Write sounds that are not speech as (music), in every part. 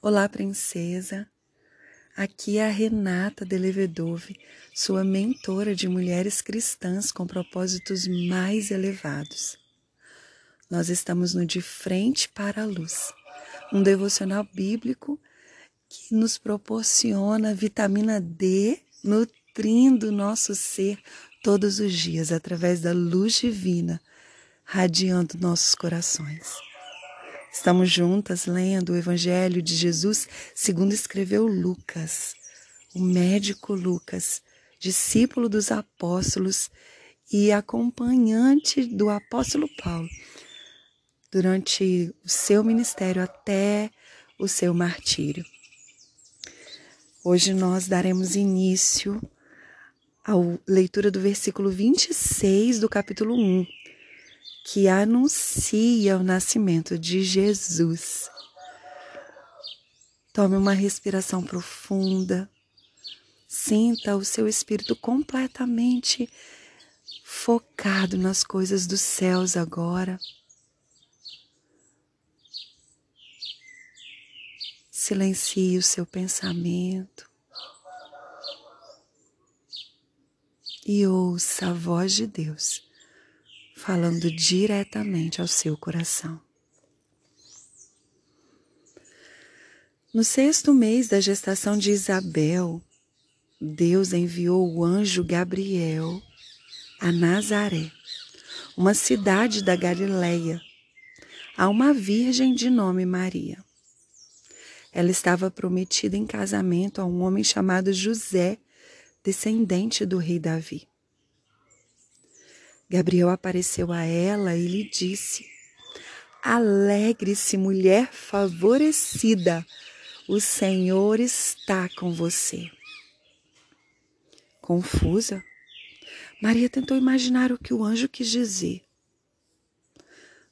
Olá, princesa. Aqui é a Renata Delevedove, sua mentora de mulheres cristãs com propósitos mais elevados. Nós estamos no De Frente para a Luz, um devocional bíblico que nos proporciona vitamina D, nutrindo nosso ser todos os dias através da luz divina, radiando nossos corações. Estamos juntas lendo o Evangelho de Jesus segundo escreveu Lucas, o médico Lucas, discípulo dos apóstolos e acompanhante do apóstolo Paulo durante o seu ministério até o seu martírio. Hoje nós daremos início à leitura do versículo 26 do capítulo 1, que anuncia o nascimento de Jesus. Tome uma respiração profunda. Sinta o seu espírito completamente focado nas coisas dos céus agora. Silencie o seu pensamento e ouça a voz de Deus falando diretamente ao seu coração. No sexto mês da gestação de Isabel, Deus enviou o anjo Gabriel a Nazaré, uma cidade da Galileia, a uma virgem de nome Maria. Ela estava prometida em casamento a um homem chamado José, descendente do rei Davi. Gabriel apareceu a ela e lhe disse: Alegre-se, mulher favorecida, o Senhor está com você. Confusa, Maria tentou imaginar o que o anjo quis dizer.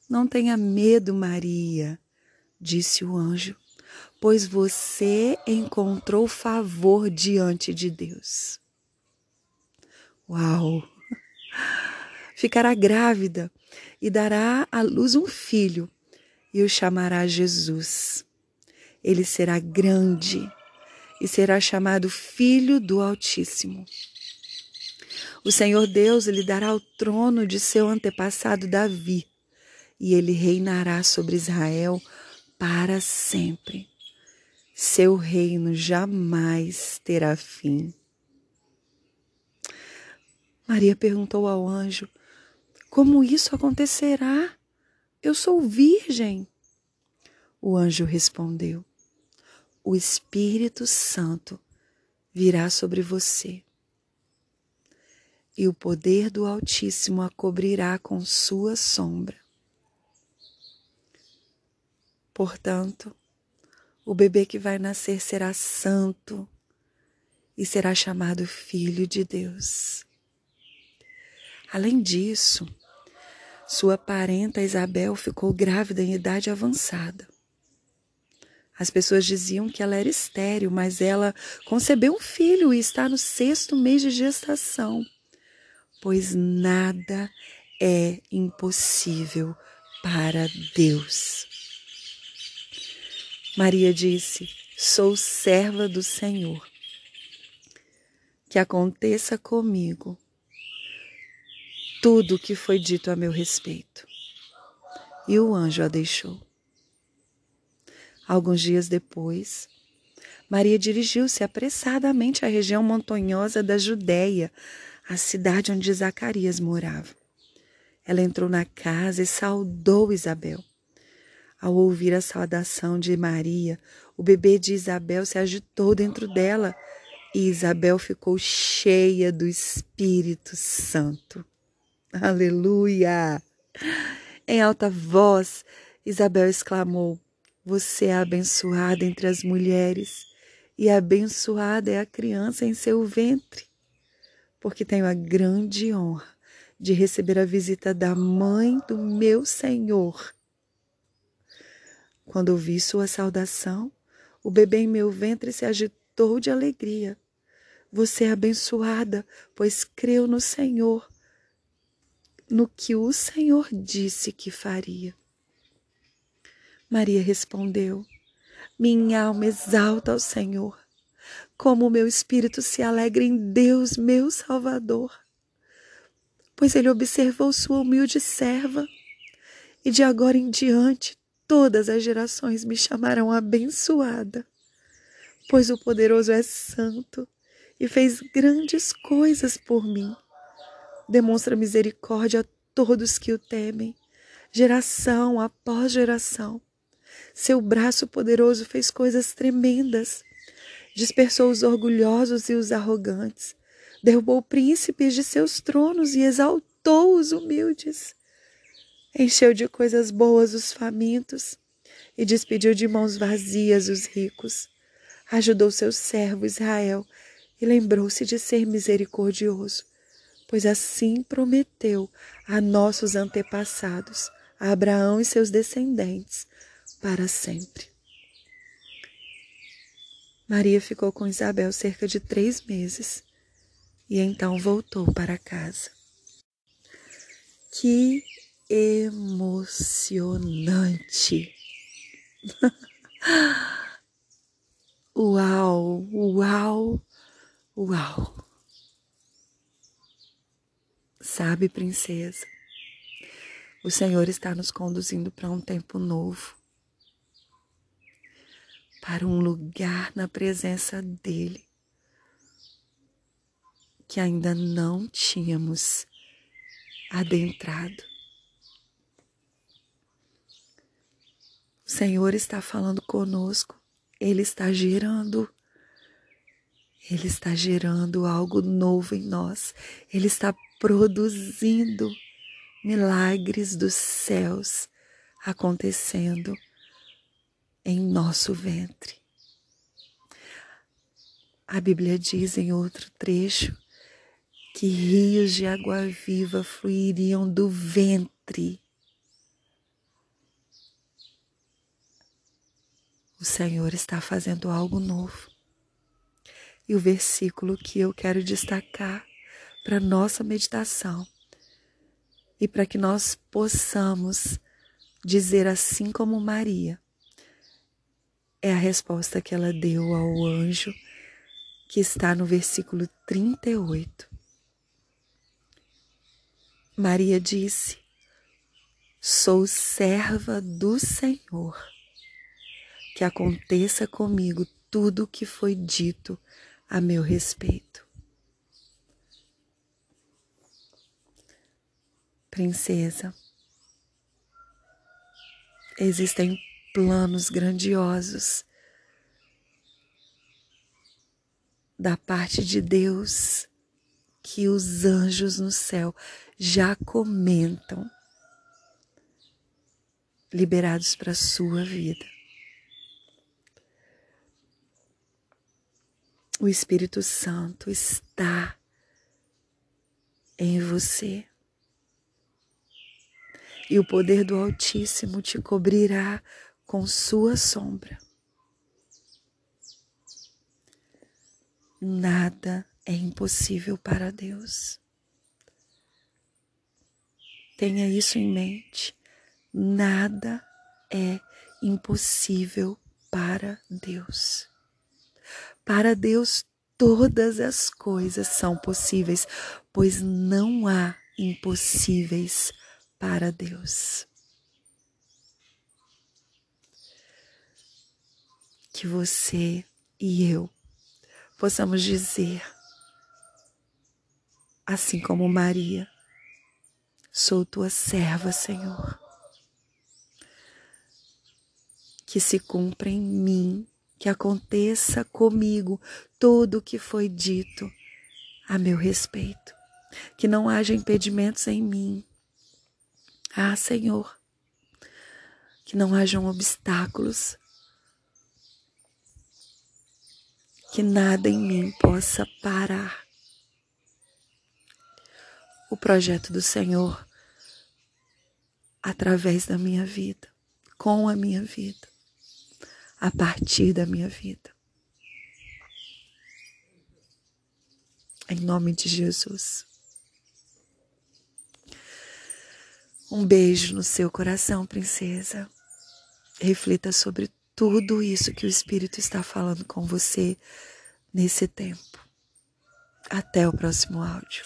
Não tenha medo, Maria, disse o anjo, pois você encontrou favor diante de Deus. Uau! Ficará grávida e dará à luz um filho e o chamará Jesus. Ele será grande e será chamado Filho do Altíssimo. O Senhor Deus lhe dará o trono de seu antepassado Davi e ele reinará sobre Israel para sempre. Seu reino jamais terá fim. Maria perguntou ao anjo: como isso acontecerá? Eu sou virgem. O anjo respondeu: O Espírito Santo virá sobre você, e o poder do Altíssimo a cobrirá com sua sombra. Portanto, o bebê que vai nascer será santo e será chamado Filho de Deus. Além disso, sua parenta Isabel ficou grávida em idade avançada. As pessoas diziam que ela era estéril, mas ela concebeu um filho e está no sexto mês de gestação, pois nada é impossível para Deus. Maria disse: Sou serva do Senhor. Que aconteça comigo tudo o que foi dito a meu respeito. E o anjo a deixou. Alguns dias depois, Maria dirigiu-se apressadamente à região montanhosa da Judéia, a cidade onde Zacarias morava. Ela entrou na casa e saudou Isabel. Ao ouvir a saudação de Maria, o bebê de Isabel se agitou dentro dela e Isabel ficou cheia do Espírito Santo. Aleluia! Em alta voz, Isabel exclamou: Você é abençoada entre as mulheres, e abençoada é a criança em seu ventre, porque tenho a grande honra de receber a visita da mãe do meu Senhor. Quando ouvi sua saudação, o bebê em meu ventre se agitou de alegria. Você é abençoada, pois creu no Senhor no que o Senhor disse que faria. Maria respondeu: Minha alma exalta ao Senhor. Como o meu espírito se alegra em Deus, meu Salvador. Pois ele observou sua humilde serva, e de agora em diante todas as gerações me chamarão abençoada. Pois o poderoso é santo e fez grandes coisas por mim. Demonstra misericórdia a todos que o temem, geração após geração. Seu braço poderoso fez coisas tremendas. Dispersou os orgulhosos e os arrogantes. Derrubou príncipes de seus tronos e exaltou os humildes. Encheu de coisas boas os famintos e despediu de mãos vazias os ricos. Ajudou seu servo Israel e lembrou-se de ser misericordioso, pois assim prometeu a nossos antepassados, a Abraão e seus descendentes, para sempre. Maria ficou com Isabel cerca de três meses e então voltou para casa. Que emocionante! (laughs) uau, uau, uau! Sabe, princesa, o Senhor está nos conduzindo para um tempo novo. Para um lugar na presença dEle que ainda não tínhamos adentrado. O Senhor está falando conosco, Ele está gerando, Ele está gerando algo novo em nós, Ele está produzindo milagres dos céus acontecendo em nosso ventre. A Bíblia diz em outro trecho que rios de água viva fluiriam do ventre. O Senhor está fazendo algo novo. E o versículo que eu quero destacar para nossa meditação e para que nós possamos dizer assim como Maria: é a resposta que ela deu ao anjo, que está no versículo 38. Maria disse: Sou serva do Senhor, que aconteça comigo tudo o que foi dito a meu respeito. Princesa, existem planos grandiosos da parte de Deus que os anjos no céu já comentam, liberados para a sua vida. O Espírito Santo está em você. E o poder do Altíssimo te cobrirá com sua sombra. Nada é impossível para Deus. Tenha isso em mente. Nada é impossível para Deus. Para Deus, todas as coisas são possíveis, pois não há impossíveis para Deus. que você e eu possamos dizer, assim como Maria, sou tua serva, Senhor. Que se cumpra em mim, que aconteça comigo tudo o que foi dito a meu respeito. Que não haja impedimentos em mim. Ah, Senhor, que não hajam obstáculos que nada em mim possa parar o projeto do Senhor através da minha vida, com a minha vida, a partir da minha vida. Em nome de Jesus. Um beijo no seu coração, princesa. Reflita sobre tudo isso que o Espírito está falando com você nesse tempo. Até o próximo áudio.